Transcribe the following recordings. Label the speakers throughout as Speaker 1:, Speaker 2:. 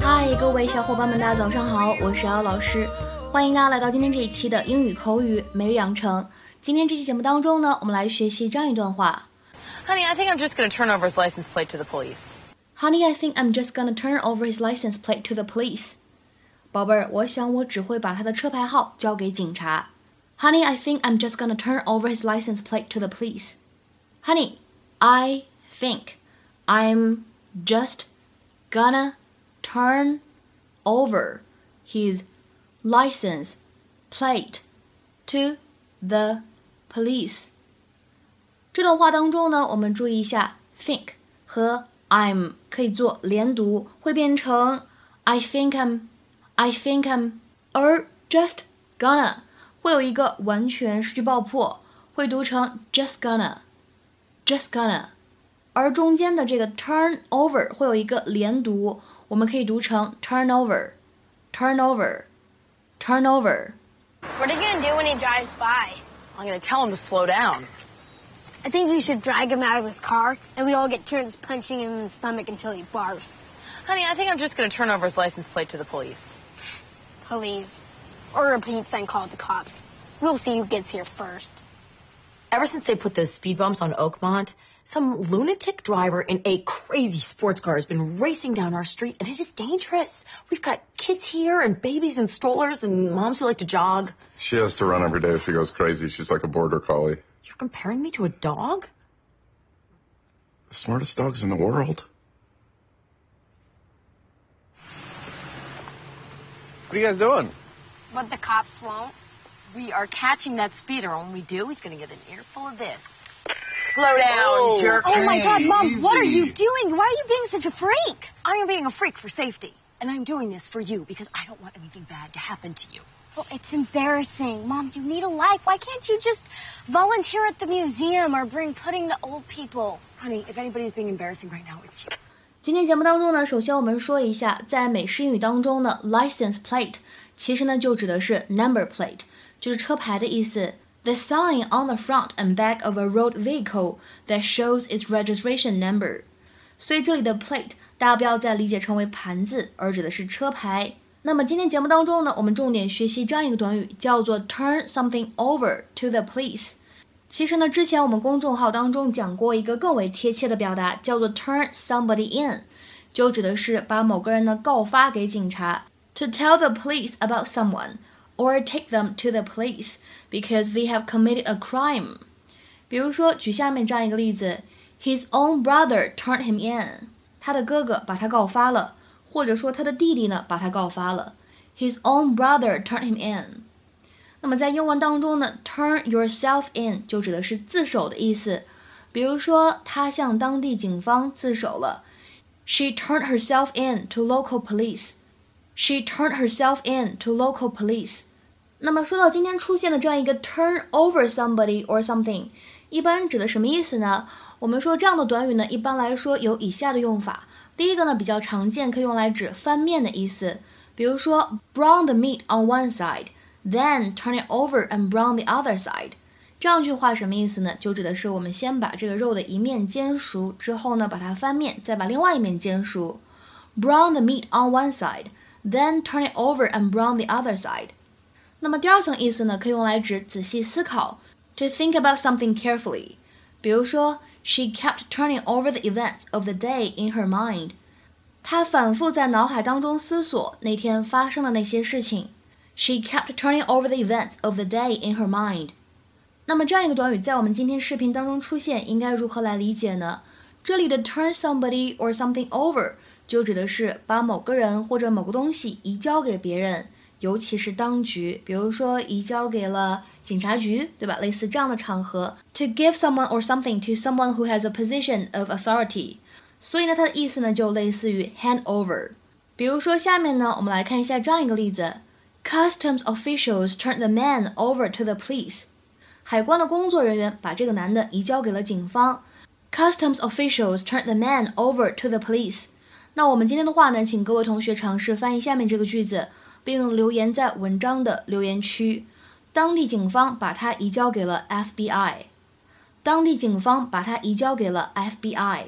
Speaker 1: 嗨，各位小伙伴们，大家早上好，我是姚老师，欢迎大家来到今天这一期的英语口语每日养成。今天这期节目当中呢，我们来学习这样一段话。
Speaker 2: Honey, I think I'm just going to turn over his license plate to the police.
Speaker 1: Honey, I think I'm just gonna turn over his license plate to the police. 宝贝儿，我想我只会把他的车牌号交给警察。Honey, I think I'm just gonna turn over his license plate to the police. Honey, I think I'm just gonna turn over his license plate to the police。这段话当中呢，我们注意一下 think 和 I'm 可以做连读，会变成 I think I'm，I think I'm，而 just gonna 会有一个完全失去爆破，会读成 just gonna，just gonna， 而中间的这个 turn over 会有一个连读。我们可以读成 turn over, turn over, turn over.
Speaker 3: What are you gonna do when he drives by?
Speaker 2: I'm going to tell him to slow down.
Speaker 3: I think you should drag him out of his car, and we all get turns punching him in the stomach until he barfs.
Speaker 2: Honey, I think I'm just going to turn over his license plate to the police.
Speaker 3: Police. Or a paint sign called the cops. We'll see who gets here first.
Speaker 4: Ever since they put those speed bumps on Oakmont, some lunatic driver in a crazy sports car has been racing down our street, and it is dangerous. We've got kids here, and babies in strollers, and moms who like to jog.
Speaker 5: She has to run every day if she goes crazy. She's like a border collie.
Speaker 4: You're comparing me to a dog?
Speaker 5: The smartest dogs in the world. What are you guys doing?
Speaker 3: But the cops won't
Speaker 4: We are catching that speeder. When we do, he's going to get an earful of this. Slow down,
Speaker 5: Whoa.
Speaker 4: jerk.
Speaker 3: Oh my god, Mom,
Speaker 5: Easy.
Speaker 3: what are you doing? Why are you being such a freak?
Speaker 4: I am being a freak for safety. And I'm doing this for you because I don't want anything bad to happen to you.
Speaker 3: Well, it's embarrassing. Mom, you need a life. Why can't you just volunteer at the museum or bring pudding to old people?
Speaker 4: Honey, if anybody's being embarrassing right now, it's you.
Speaker 1: 今天节目当中呢，首先我们说一下，在美式英语当中呢，license plate 其实呢就指的是 number plate， 就是车牌的意思。The sign on the front and back of a road vehicle that shows its registration number。所以这里的 plate 大家不要再理解成为盘子，而指的是车牌。那么今天节目当中呢，我们重点学习这样一个短语，叫做 turn something over to the police。其实呢，之前我们公众号当中讲过一个更为贴切的表达，叫做 turn somebody in，就指的是把某个人呢告发给警察，to tell the police about someone or take them to the police because they have committed a crime。比如说，举下面这样一个例子：His own brother turned him in，他的哥哥把他告发了，或者说他的弟弟呢把他告发了。His own brother turned him in。那么在英文当中呢，turn yourself in 就指的是自首的意思。比如说，他向当地警方自首了，She turned herself in to local police. She turned herself in to local police. 那么说到今天出现的这样一个 turn over somebody or something，一般指的什么意思呢？我们说这样的短语呢，一般来说有以下的用法。第一个呢比较常见，可以用来指翻面的意思。比如说，brown the meat on one side。Then turn it over and brown the other side。这样一句话什么意思呢？就指的是我们先把这个肉的一面煎熟，之后呢把它翻面，再把另外一面煎熟。Brown the meat on one side, then turn it over and brown the other side。那么第二层意思呢，可以用来指仔细思考，to think about something carefully。比如说，She kept turning over the events of the day in her mind。她反复在脑海当中思索那天发生的那些事情。She kept turning over the events of the day in her mind。那么这样一个短语在我们今天视频当中出现，应该如何来理解呢？这里的 turn somebody or something over 就指的是把某个人或者某个东西移交给别人，尤其是当局，比如说移交给了警察局，对吧？类似这样的场合，to give someone or something to someone who has a position of authority。所以呢，它的意思呢就类似于 hand over。比如说下面呢，我们来看一下这样一个例子。Customs officials turned the man over to the police。海关的工作人员把这个男的移交给了警方。Customs officials turned the man over to the police。那我们今天的话呢，请各位同学尝试翻译下面这个句子，并留言在文章的留言区。当地警方把它移交给了 FBI。当地警方把它移交给了 FBI。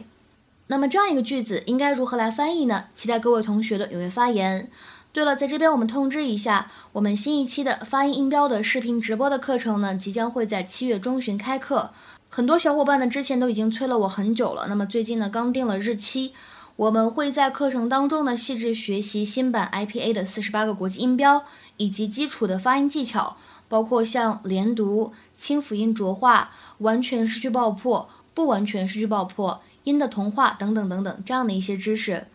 Speaker 1: 那么这样一个句子应该如何来翻译呢？期待各位同学的踊跃发言。对了，在这边我们通知一下，我们新一期的发音音标的视频直播的课程呢，即将会在七月中旬开课。很多小伙伴呢之前都已经催了我很久了，那么最近呢刚定了日期。我们会在课程当中呢细致学习新版 IPA 的四十八个国际音标，以及基础的发音技巧，包括像连读、清辅音浊化、完全失去爆破、不完全失去爆破、音的同化等等等等这样的一些知识。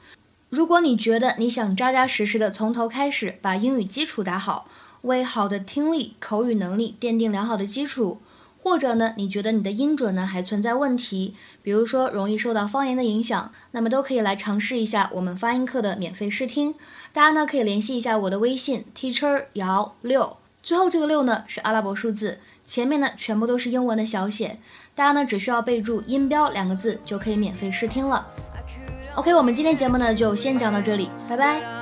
Speaker 1: 如果你觉得你想扎扎实实的从头开始把英语基础打好，为好的听力、口语能力奠定良好的基础。或者呢，你觉得你的音准呢还存在问题，比如说容易受到方言的影响，那么都可以来尝试一下我们发音课的免费试听。大家呢可以联系一下我的微信 teacher 姚六，最后这个六呢是阿拉伯数字，前面呢全部都是英文的小写。大家呢只需要备注音标两个字就可以免费试听了。OK，我们今天节目呢就先讲到这里，拜拜。